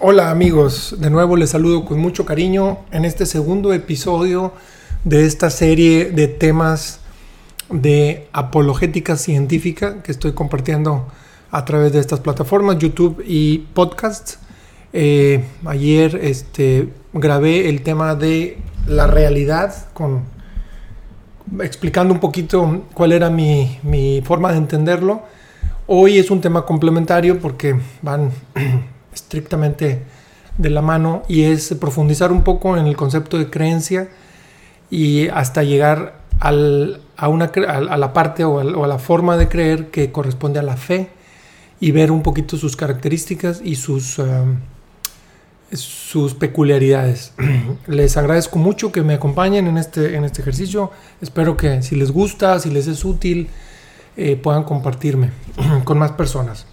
Hola amigos, de nuevo les saludo con mucho cariño en este segundo episodio de esta serie de temas de apologética científica que estoy compartiendo a través de estas plataformas, YouTube y podcasts. Eh, ayer este, grabé el tema de la realidad con explicando un poquito cuál era mi, mi forma de entenderlo. Hoy es un tema complementario porque van estrictamente de la mano y es profundizar un poco en el concepto de creencia y hasta llegar a, una, a, la parte o a, la forma de creer que corresponde a la fe y ver un poquito sus características y sus, um, sus peculiaridades. les agradezco mucho que me acompañen en este, en este ejercicio. Espero que si les gusta, si les es útil, eh, puedan compartirme con más personas.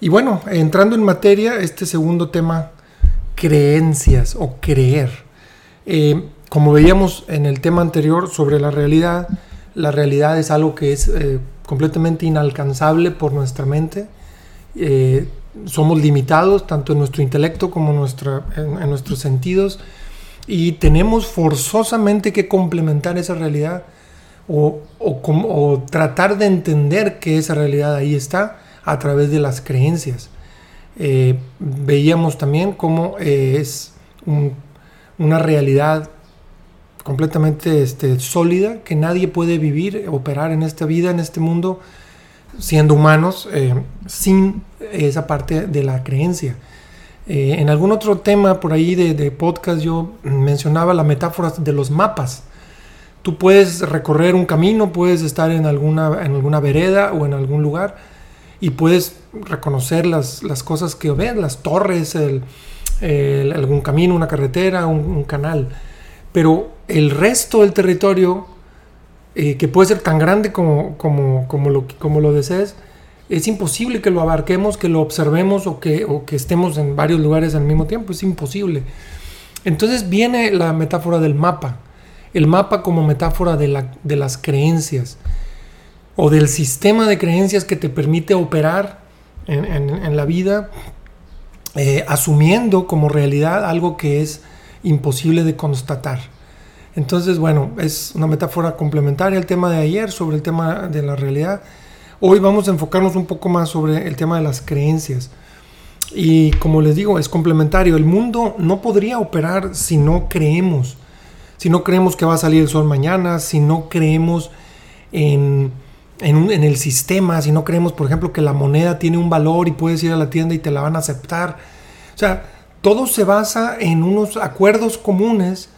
Y bueno, entrando en materia, este segundo tema, creencias o creer. Eh, como veíamos en el tema anterior sobre la realidad, la realidad es algo que es eh, completamente inalcanzable por nuestra mente. Eh, somos limitados tanto en nuestro intelecto como nuestra, en, nuestros sentidos y tenemos forzosamente que complementar esa realidad o, o, tratar de entender que esa realidad ahí está a través de las creencias. Eh, veíamos también cómo es una realidad completamente este, sólida, que nadie puede vivir, operar en esta vida, en este mundo, siendo humanos, eh, sin esa parte de la creencia. Eh, en algún otro tema por ahí de, podcast yo mencionaba la metáfora de los mapas. Tú puedes recorrer un camino, puedes estar en alguna, en alguna vereda o en algún lugar y puedes reconocer las, las cosas que ves, las torres, algún camino, una carretera, un canal. Pero el resto del territorio, eh, que puede ser tan grande como, como, como, lo, como lo desees, es imposible que lo abarquemos, que lo observemos o que, o que estemos en varios lugares al mismo tiempo, es imposible. Entonces viene la metáfora del mapa, el mapa como metáfora de, la, de las creencias o del sistema de creencias que te permite operar en, en, la vida, eh, asumiendo como realidad algo que es imposible de constatar. Entonces, bueno, es una metáfora complementaria al tema de ayer sobre el tema de la realidad. Hoy vamos a enfocarnos un poco más sobre el tema de las creencias. Y como les digo, es complementario. El mundo no podría operar si no creemos. Si no creemos que va a salir el sol mañana, si no creemos en, en, el sistema, si no creemos, por ejemplo, que la moneda tiene un valor y puedes ir a la tienda y te la van a aceptar. O sea, todo se basa en unos acuerdos comunes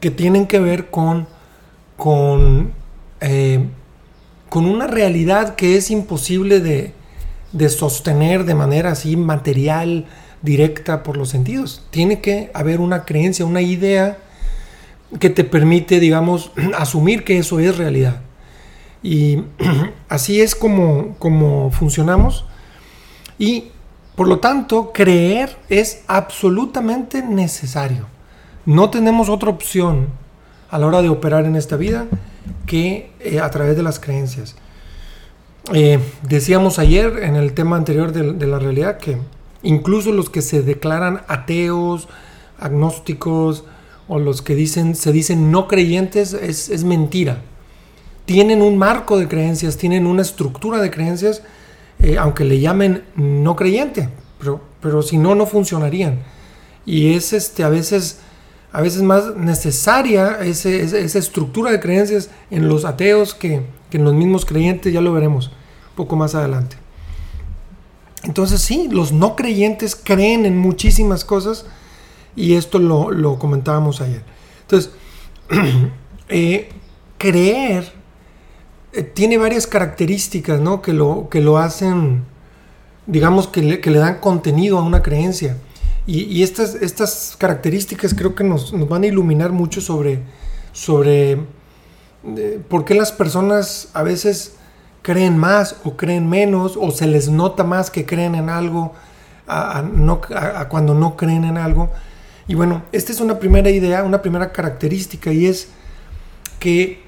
que tienen que ver con, con, eh, con una realidad que es imposible de, de sostener de manera así material, directa por los sentidos. Tiene que haber una creencia, una idea que te permite, digamos, asumir que eso es realidad. Y así es como, como funcionamos. Y por lo tanto, creer es absolutamente necesario. No tenemos otra opción a la hora de operar en esta vida que eh, a través de las creencias. Eh, decíamos ayer en el tema anterior de, la realidad que incluso los que se declaran ateos, agnósticos o los que dicen, se dicen no creyentes es, es mentira. Tienen un marco de creencias, tienen una estructura de creencias eh, aunque le llamen no creyente, pero, pero si no, no funcionarían. Y es este, a, veces, a veces más necesaria esa estructura de creencias en los ateos que, en los mismos creyentes, ya lo veremos un poco más adelante. Entonces sí, los no creyentes creen en muchísimas cosas y esto lo, comentábamos ayer. Entonces, eh, creer eh, tiene varias características ¿no? que, lo, que lo hacen, digamos, que le, dan contenido a una creencia. Y, estas, estas, características creo que nos, nos, van a iluminar mucho sobre, sobre eh, por qué las personas a veces creen más o creen menos o se les nota más que creen en algo a cuando no creen en algo. Y bueno, esta es una primera idea, una primera característica y es que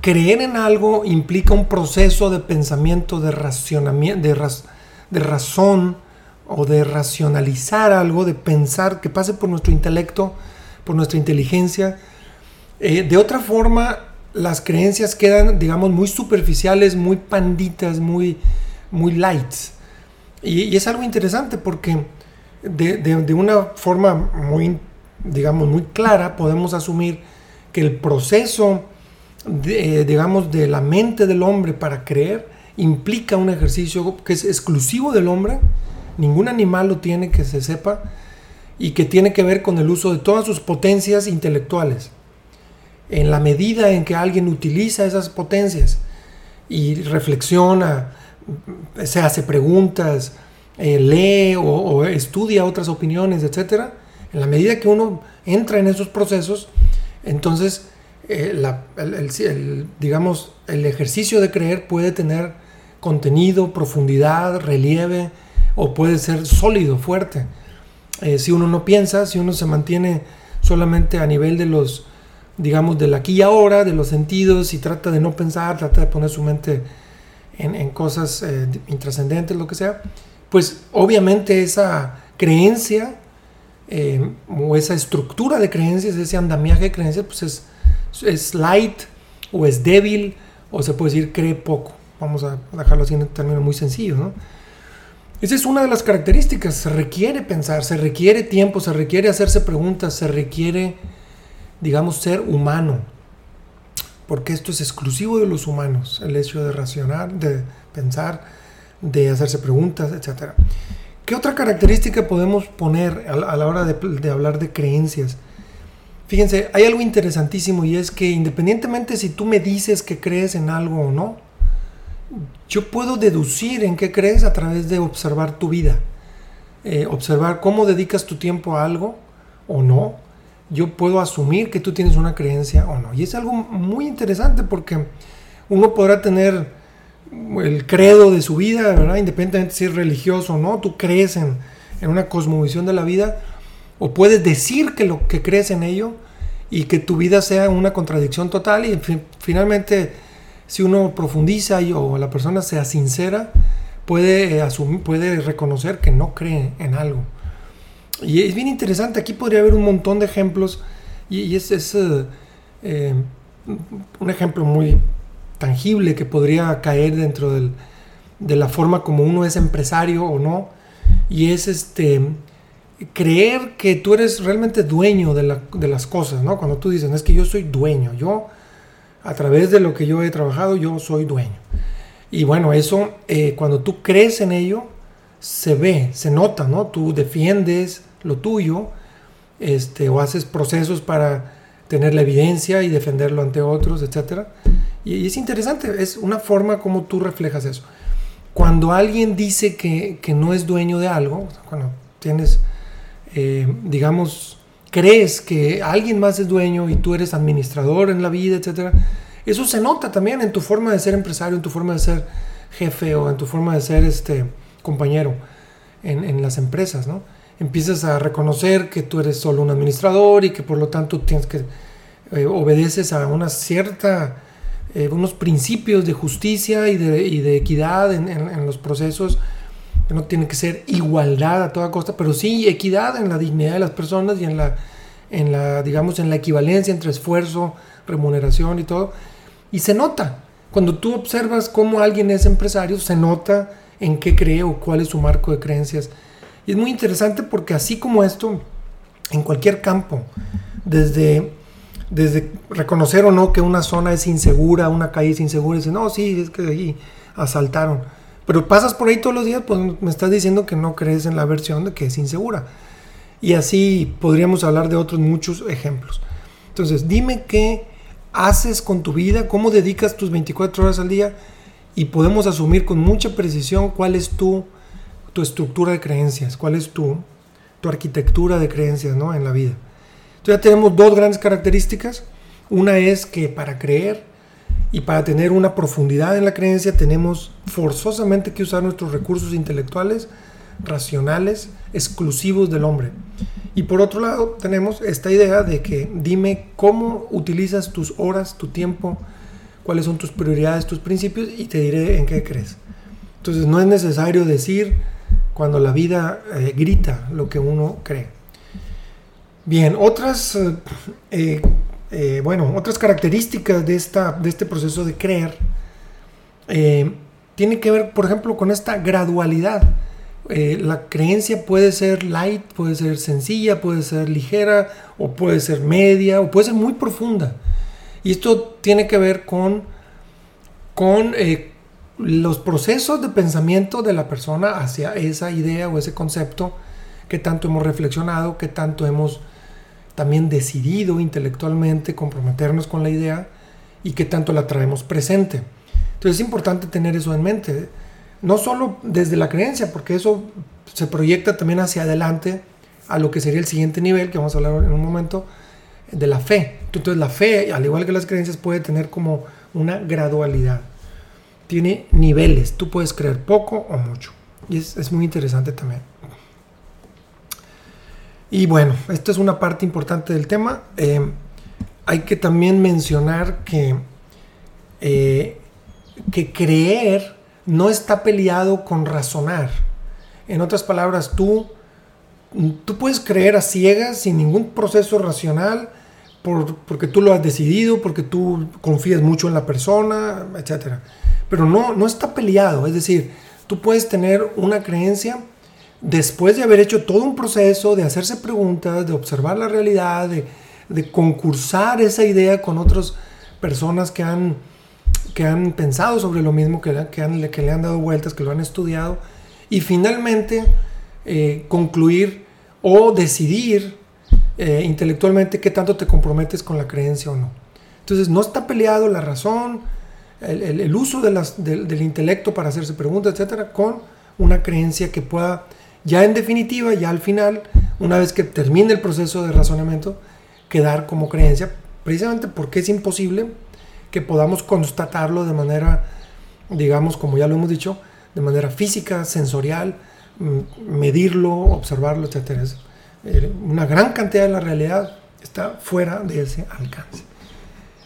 creer en algo implica un proceso de pensamiento, de racionamiento, de, de razón, o de racionalizar algo, de pensar que pase por nuestro intelecto, por nuestra inteligencia. Eh, de otra forma, las creencias quedan, digamos, muy superficiales, muy panditas, muy, muy lights. Y, es algo interesante porque de, una forma muy, digamos, muy clara podemos asumir que el proceso, de, digamos, de la mente del hombre para creer implica un ejercicio que es exclusivo del hombre, ningún animal lo tiene que se sepa, y que tiene que ver con el uso de todas sus potencias intelectuales. En la medida en que alguien utiliza esas potencias y reflexiona, se hace preguntas, eh, lee o, estudia otras opiniones, etc., en la medida que uno entra en esos procesos, entonces eh, el, digamos, el ejercicio de creer puede tener contenido, profundidad, relieve, o puede ser sólido, fuerte. Eh, si uno no piensa, si uno se mantiene solamente a nivel de los, digamos, del aquí y ahora, de los sentidos, y trata de no pensar, trata de poner su mente en, cosas eh, intrascendentes, lo que sea, pues obviamente esa creencia eh, o esa estructura de creencias, ese andamiaje de creencias, pues es, es light o es débil o se puede decir cree poco. Vamos a dejarlo así en un término muy sencillo, ¿no? Esa es una de las características. Se requiere pensar, se requiere tiempo, se requiere hacerse preguntas, se requiere, digamos, ser humano. Porque esto es exclusivo de los humanos, el hecho de racionar, de pensar, de hacerse preguntas, etc. ¿Qué otra característica podemos poner a la hora de hablar de creencias? Fíjense, hay algo interesantísimo y es que independientemente si tú me dices que crees en algo o no, yo puedo deducir en qué crees a través de observar tu vida. Eh, observar cómo dedicas tu tiempo a algo o no. Yo puedo asumir que tú tienes una creencia o no. Y es algo muy interesante porque uno podrá tener el credo de su vida. Independientemente si es religioso o no, tú crees en, en una cosmovisión de la vida o puedes decir que lo que crees en ello y que tu vida sea una contradicción total y finalmente si uno profundiza y, o la persona sea sincera, puede, eh, asumir, puede reconocer que no cree en algo. Y es bien interesante, aquí podría haber un montón de ejemplos y, es, eh, eh, un ejemplo muy tangible que podría caer dentro de la forma como uno es empresario o no, y es este creer que tú eres realmente dueño de, de las cosas, ¿no? Cuando tú dices, es que yo soy dueño, yo a través de lo que yo he trabajado, yo soy dueño. Y bueno, eso, eh, cuando tú crees en ello, se ve, se nota, ¿no? Tú defiendes lo tuyo, este, o haces procesos para tener la evidencia y defenderlo ante otros, etc. Y, es interesante, es una forma como tú reflejas eso. Cuando alguien dice que, no es dueño de algo, cuando tienes, eh, digamos, crees que alguien más es dueño y tú eres administrador en la vida, etcétera, eso se nota también en tu forma de ser empresario, en tu forma de ser jefe o en tu forma de ser este compañero en, las empresas, ¿no? Empiezas a reconocer que tú eres solo un administrador y que por lo tanto tienes que eh, obedeces a una cierta eh, unos principios de justicia y de, equidad en, en, los procesos no tiene que ser igualdad a toda costa, pero sí equidad en la dignidad de las personas y en la, en la, digamos, en la equivalencia entre esfuerzo, remuneración y todo. Y se nota. Cuando tú observas cómo alguien es empresario, se nota en qué cree o cuál es su marco de creencias. Y es muy interesante porque así como esto, en cualquier campo, desde, desde reconocer o no que una zona es insegura, una calle es insegura, y dice, no, sí, es que ahí asaltaron pero pasas por ahí todos los días, pues me estás diciendo que no crees en la versión de que es insegura. Y así podríamos hablar de otros muchos ejemplos. Entonces, dime qué haces con tu vida, cómo dedicas tus 24 horas al día y podemos asumir con mucha precisión cuál es tu, tu estructura de creencias, cuál es tu, tu arquitectura de creencias ¿no? en la vida. Entonces ya tenemos dos grandes características. Una es que para creer y para tener una profundidad en la creencia tenemos forzosamente que usar nuestros recursos intelectuales, racionales, exclusivos del hombre. Y por otro lado tenemos esta idea de que dime cómo utilizas tus horas, tu tiempo, cuáles son tus prioridades, tus principios y te diré en qué crees. Entonces no es necesario decir cuando la vida eh, grita lo que uno cree. Bien, otras, eh, eh, bueno, otras características de, esta, de este proceso de creer tiene que ver, por ejemplo, con esta gradualidad. la creencia puede ser light, puede ser sencilla, puede ser ligera, o puede ser media, o puede ser muy profunda. Y esto tiene que ver con, con los procesos de pensamiento de la persona hacia esa idea o ese concepto que tanto hemos reflexionado, que tanto hemos también decidido intelectualmente comprometernos con la idea y que tanto la traemos presente. Entonces es importante tener eso en mente, no solo desde la creencia, porque eso se proyecta también hacia adelante a lo que sería el siguiente nivel, que vamos a hablar en un momento, de la fe. Entonces la fe, al igual que las creencias, puede tener como una gradualidad tiene niveles. Tú puedes creer poco o mucho. Y es, muy interesante también. Y bueno, esto es una parte importante del tema. Eh, hay que también mencionar que, eh, que creer no está peleado con razonar. En otras palabras, tú, tú puedes creer a ciegas sin ningún proceso racional porque tú lo has decidido, porque tú confías mucho en la persona, etcétera pero no, no está peleado. Es decir, tú puedes tener una creencia después de haber hecho todo un proceso, de hacerse preguntas, de observar la realidad, de, concursar esa idea con otras personas que han, que han pensado sobre lo mismo, que, que, que le han dado vueltas, que lo han estudiado, y finalmente eh, concluir o decidir eh, intelectualmente qué tanto te comprometes con la creencia o no. Entonces no está peleado la razón, el, uso de las, del intelecto para hacerse preguntas, etcétera, con una creencia que pueda, ya en definitiva, ya al final, una vez que termine el proceso de razonamiento, quedar como creencia, precisamente porque es imposible que podamos constatarlo de manera, digamos, como ya lo hemos dicho, de manera física, sensorial, medirlo, observarlo, etcétera. Eh, una gran cantidad de la realidad está fuera de ese alcance.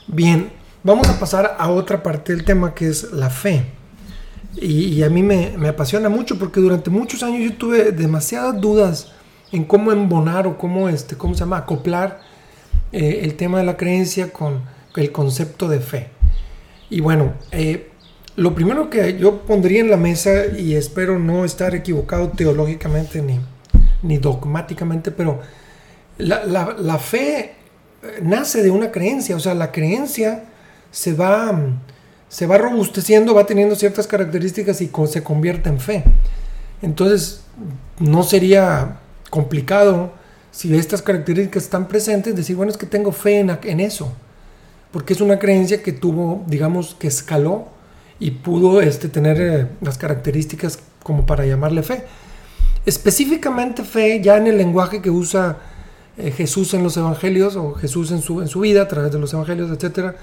Bien, Vamos a pasar a otra parte del tema que es la fe. Y, a mí me, apasiona mucho porque durante muchos años yo tuve demasiadas dudas en cómo embonar o cómo, este, ¿cómo se llama? acoplar eh, el tema de la creencia con el concepto de fe. Y bueno, eh, lo primero que yo pondría en la mesa, y espero no estar equivocado teológicamente ni, ni dogmáticamente, pero la, la fe nace de una creencia, o sea, la creencia se va, se va robusteciendo, va teniendo ciertas características y se convierte en fe. Entonces, no sería complicado si estas características están presentes, decir, bueno, es que tengo fe en, en eso, porque es una creencia que tuvo, digamos, que escaló y pudo este, tener eh, las características como para llamarle fe. Específicamente fe, ya en el lenguaje que usa eh, Jesús en los evangelios o Jesús en su, en su vida a través de los evangelios, etcétera,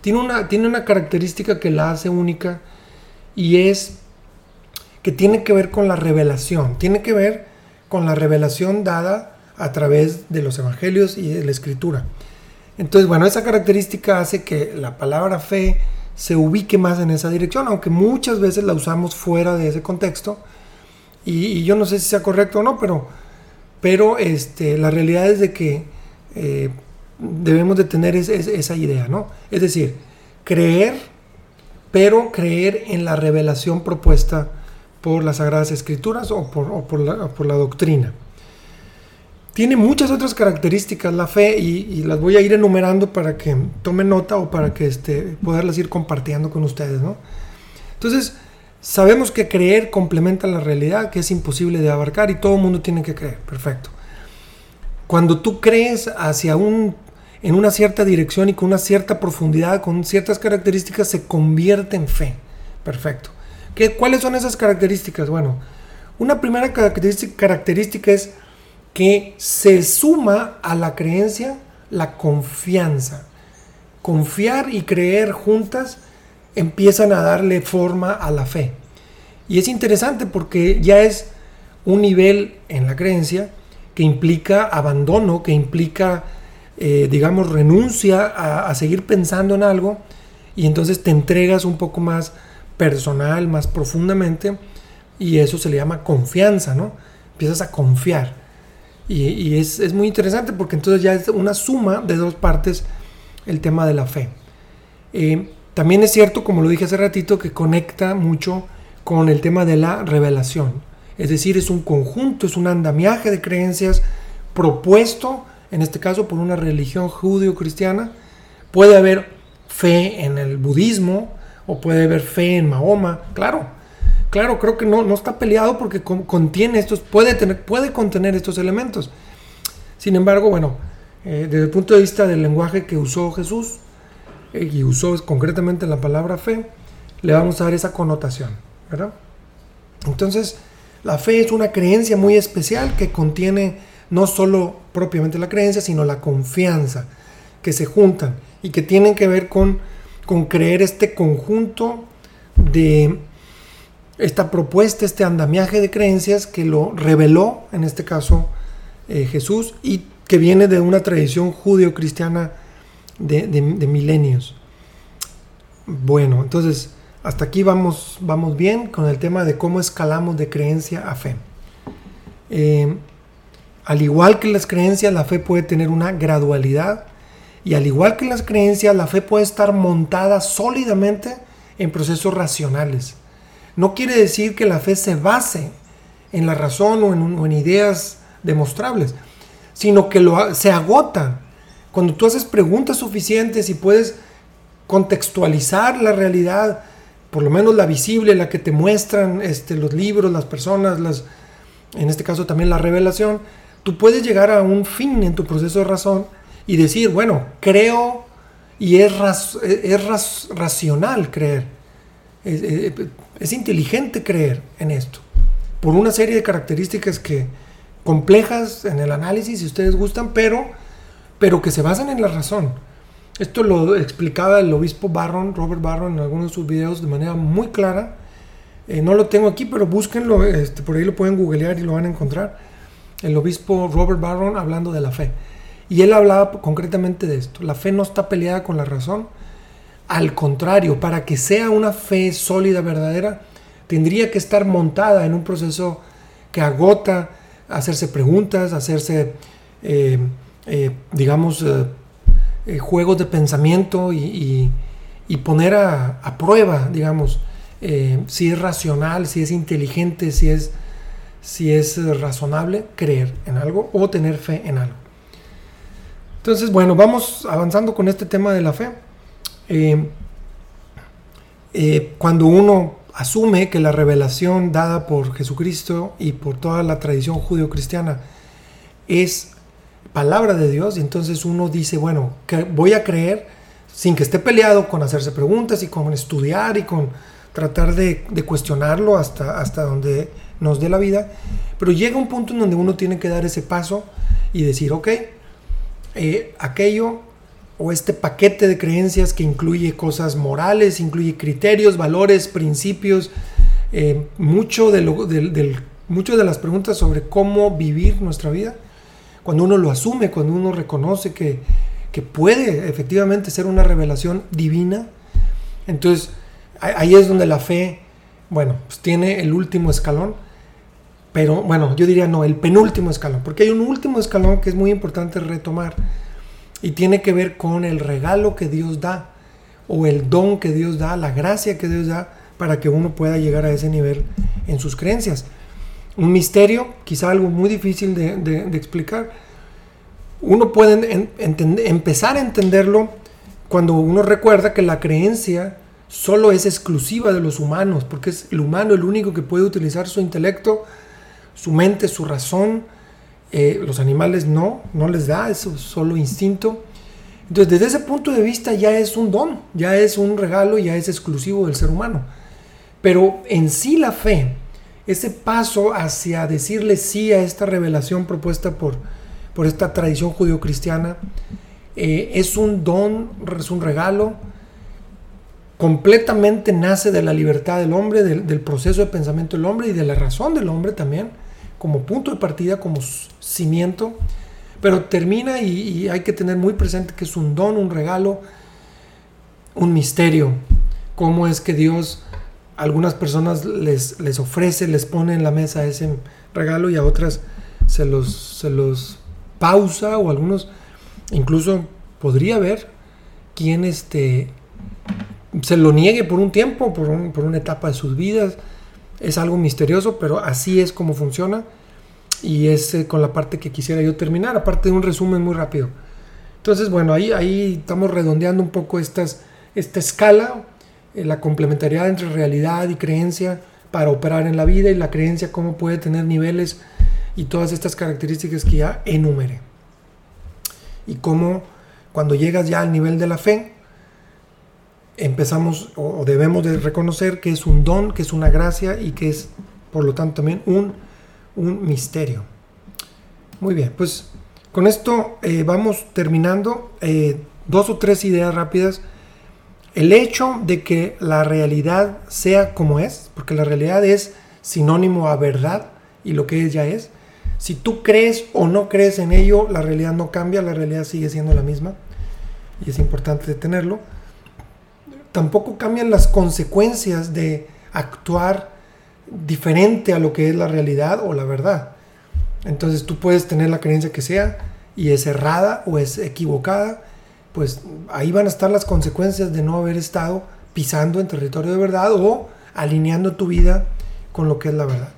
tiene una, tiene una característica que la hace única y es que tiene que ver con la revelación, tiene que ver con la revelación dada a través de los evangelios y de la escritura. Entonces, bueno, esa característica hace que la palabra fe se ubique más en esa dirección, aunque muchas veces la usamos fuera de ese contexto. Y, yo no sé si sea correcto o no, pero, pero este, la realidad es de que eh, debemos de tener esa idea, ¿no? Es decir, creer, pero creer en la revelación propuesta por las Sagradas Escrituras o por, la, doctrina. Tiene muchas otras características la fe y, las voy a ir enumerando para que tomen nota o para que este, poderlas ir compartiendo con ustedes, ¿no? Entonces, sabemos que creer complementa la realidad, que es imposible de abarcar y todo el mundo tiene que creer, perfecto. Cuando tú crees hacia un en una cierta dirección y con una cierta profundidad, con ciertas características, se convierte en fe. Perfecto. ¿Qué, ¿Cuáles son esas características? Bueno, una primera característica, característica es que se suma a la creencia la confianza. Confiar y creer juntas empiezan a darle forma a la fe. Y es interesante porque ya es un nivel en la creencia que implica abandono, que implica eh, digamos, renuncia a, seguir pensando en algo y entonces te entregas un poco más personal, más profundamente Y eso se le llama confianza, ¿no? Empiezas a confiar. Y, es, muy interesante porque entonces ya es una suma de dos partes el tema de la fe. Eh, también es cierto, como lo dije hace ratito, que conecta mucho con el tema de la revelación. Es decir, es un conjunto, es un andamiaje de creencias propuesto, en este caso por una religión judío-cristiana. Puede haber fe en el budismo o puede haber fe en Mahoma, claro. Claro, creo que no, no está peleado porque contiene estos, puede, tener, puede contener estos elementos. Sin embargo, bueno, eh, desde el punto de vista del lenguaje que usó Jesús, eh, y usó concretamente la palabra fe, le vamos a dar esa connotación, ¿verdad? Entonces, la fe es una creencia muy especial que contiene no solo propiamente la creencia, sino la confianza, que se juntan y que tienen que ver con, con creer este conjunto de esta propuesta, este andamiaje de creencias que lo reveló, en este caso, eh, Jesús, y que viene de una tradición judío-cristiana de, milenios. Bueno, entonces, hasta aquí vamos, vamos bien con el tema de cómo escalamos de creencia a fe. Eh, al igual que las creencias, la fe puede tener una gradualidad y al igual que las creencias, la fe puede estar montada sólidamente en procesos racionales. No quiere decir que la fe se base en la razón o en, ideas demostrables, sino que lo, se agota. Cuando tú haces preguntas suficientes y puedes contextualizar la realidad, por lo menos la visible, la que te muestran este, los libros, las personas, en este caso también la revelación, tú puedes llegar a un fin en tu proceso de razón y decir, bueno, creo y es, es racional creer. Es, inteligente creer en esto. Por una serie de características que complejas en el análisis, si ustedes gustan, pero, pero que se basan en la razón. Esto lo explicaba el obispo Barron, Robert Barron, en algunos de sus videos de manera muy clara. Eh, no lo tengo aquí, pero búsquenlo, este, por ahí lo pueden googlear y lo van a encontrar. El obispo Robert Barron hablando de la fe. Y él hablaba concretamente de esto. La fe no está peleada con la razón. Al contrario, para que sea una fe sólida, verdadera, tendría que estar montada en un proceso que agota hacerse preguntas, hacerse, eh, eh, digamos, eh, juegos de pensamiento y, poner a, a, prueba, digamos, si es racional, si es inteligente, si es, si es razonable creer en algo o tener fe en algo. Entonces, bueno, vamos avanzando con este tema de la fe. Eh, eh, cuando uno asume que la revelación dada por Jesucristo y por toda la tradición judío-cristiana es palabra de Dios, y entonces uno dice, bueno, que voy a creer sin que esté peleado con hacerse preguntas y con estudiar y con tratar de, de cuestionarlo hasta, hasta donde nos dé la vida, pero llega un punto en donde uno tiene que dar ese paso y decir, ok, eh, aquello o este paquete de creencias que incluye cosas morales, incluye criterios, valores, principios, eh, mucho, de mucho de las preguntas sobre cómo vivir nuestra vida, cuando uno lo asume, cuando uno reconoce que, que puede efectivamente ser una revelación divina, entonces ahí es donde la fe, bueno, pues tiene el último escalón, pero bueno, yo diría no, el penúltimo escalón, porque hay un último escalón que es muy importante retomar y tiene que ver con el regalo que Dios da o el don que Dios da, la gracia que Dios da para que uno pueda llegar a ese nivel en sus creencias. Un misterio, quizá algo muy difícil de, explicar. Uno puede empezar a entenderlo cuando uno recuerda que la creencia solo es exclusiva de los humanos, porque es el humano el único que puede utilizar su intelecto su mente, su razón. Eh, los animales no, no les da, es solo instinto. Entonces, desde ese punto de vista ya es un don, ya es un regalo, ya es exclusivo del ser humano. Pero en sí la fe, ese paso hacia decirle sí a esta revelación propuesta por, por esta tradición judio-cristiana, eh, es un don, es un regalo, completamente nace de la libertad del hombre, del proceso de pensamiento del hombre y de la razón del hombre también como punto de partida, como cimiento, pero termina y, hay que tener muy presente que es un don, un regalo, un misterio. Cómo es que Dios algunas personas les, les ofrece, les pone en la mesa ese regalo y a otras se los, se los pausa o algunos incluso podría haber quien este, se lo niegue por un tiempo, por, por una etapa de sus vidas. Es algo misterioso, pero así es como funciona. Y es eh, con la parte que quisiera yo terminar, aparte de un resumen muy rápido. Entonces, bueno, ahí, ahí estamos redondeando un poco estas, esta escala, eh, la complementariedad entre realidad y creencia para operar en la vida y la creencia cómo puede tener niveles y todas estas características que ya enumeré. Y cómo cuando llegas ya al nivel de la fe, empezamos o debemos de reconocer que es un don, que es una gracia y que es, por lo tanto, también un, un misterio. Muy bien, pues con esto eh, vamos terminando. Eh, dos o tres ideas rápidas. El hecho de que la realidad sea como es, porque la realidad es sinónimo a verdad y lo que ella es. Si tú crees o no crees en ello, la realidad no cambia, la realidad sigue siendo la misma y es importante tenerlo. Tampoco cambian las consecuencias de actuar diferente a lo que es la realidad o la verdad. Entonces tú puedes tener la creencia que sea y es errada o es equivocada, pues ahí van a estar las consecuencias de no haber estado pisando en territorio de verdad o alineando tu vida con lo que es la verdad.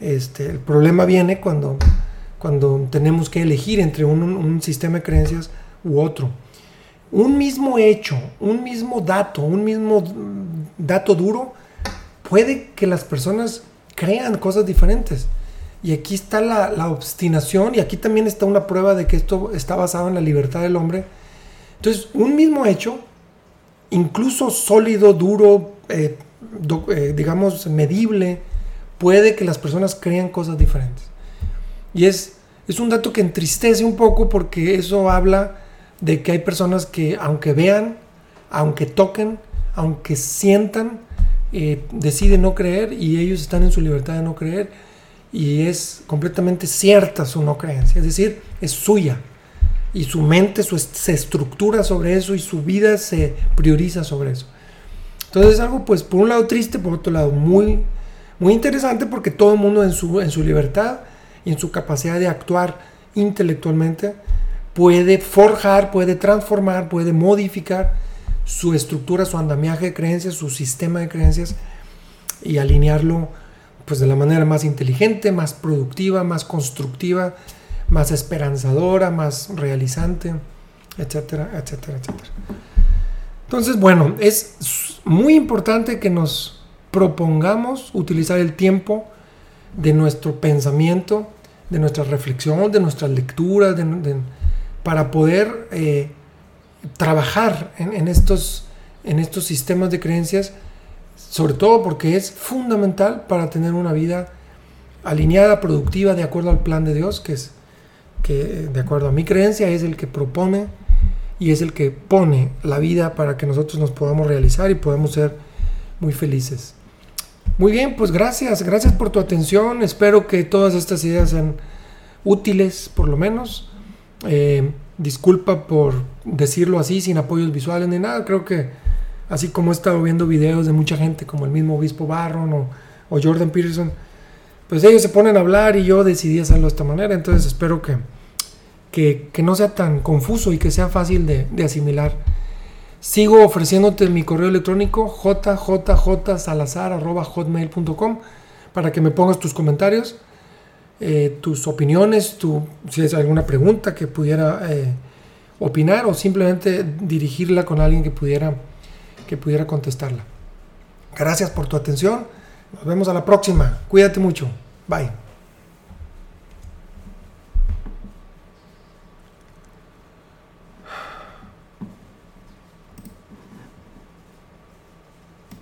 Este, el problema viene cuando, cuando tenemos que elegir entre un, un sistema de creencias u otro. Un mismo hecho, un mismo dato, un mismo dato duro, puede que las personas crean cosas diferentes. Y aquí está la, obstinación y aquí también está una prueba de que esto está basado en la libertad del hombre. Entonces, un mismo hecho, incluso sólido, duro, eh, eh, digamos, medible, puede que las personas crean cosas diferentes. Y es, es un dato que entristece un poco porque eso habla de que hay personas que aunque vean, aunque toquen, aunque sientan, eh, deciden no creer y ellos están en su libertad de no creer y es completamente cierta su no creencia, es decir, es suya y su mente se estructura sobre eso y su vida se prioriza sobre eso. Entonces es algo, pues, por un lado triste, por otro lado muy, muy interesante porque todo el mundo en su, en su libertad y en su capacidad de actuar intelectualmente puede forjar, puede transformar, puede modificar su estructura, su andamiaje de creencias, su sistema de creencias y alinearlo pues de la manera más inteligente, más productiva, más constructiva, más esperanzadora, más realizante, etcétera, etcétera, etcétera. Entonces, bueno, es muy importante que nos propongamos utilizar el tiempo de nuestro pensamiento, de nuestra reflexión, de nuestras lecturas, para poder eh, trabajar en, estos, en estos sistemas de creencias sobre todo porque es fundamental para tener una vida alineada, productiva, de acuerdo al plan de Dios, que es que de acuerdo a mi creencia es el que propone y es el que pone la vida para que nosotros nos podamos realizar y podamos ser muy felices. Muy bien, pues gracias, gracias por tu atención. Espero que todas estas ideas sean útiles, por lo menos. Eh, disculpa por decirlo así, sin apoyos visuales ni nada. Creo que así como he estado viendo videos de mucha gente como el mismo Obispo Barron o, Jordan Peterson, pues ellos se ponen a hablar y yo decidí hacerlo de esta manera, entonces espero que, que, no sea tan confuso y que sea fácil de, asimilar. Sigo ofreciéndote mi correo electrónico jjjsalazar.hotmail.com para que me pongas tus comentarios, eh, tus opiniones, tu, si hay alguna pregunta que pudiera eh, opinar o simplemente dirigirla con alguien que pudiera que pudiera contestarla. Gracias por tu atención. Nos vemos a la próxima. Cuídate mucho. Bye.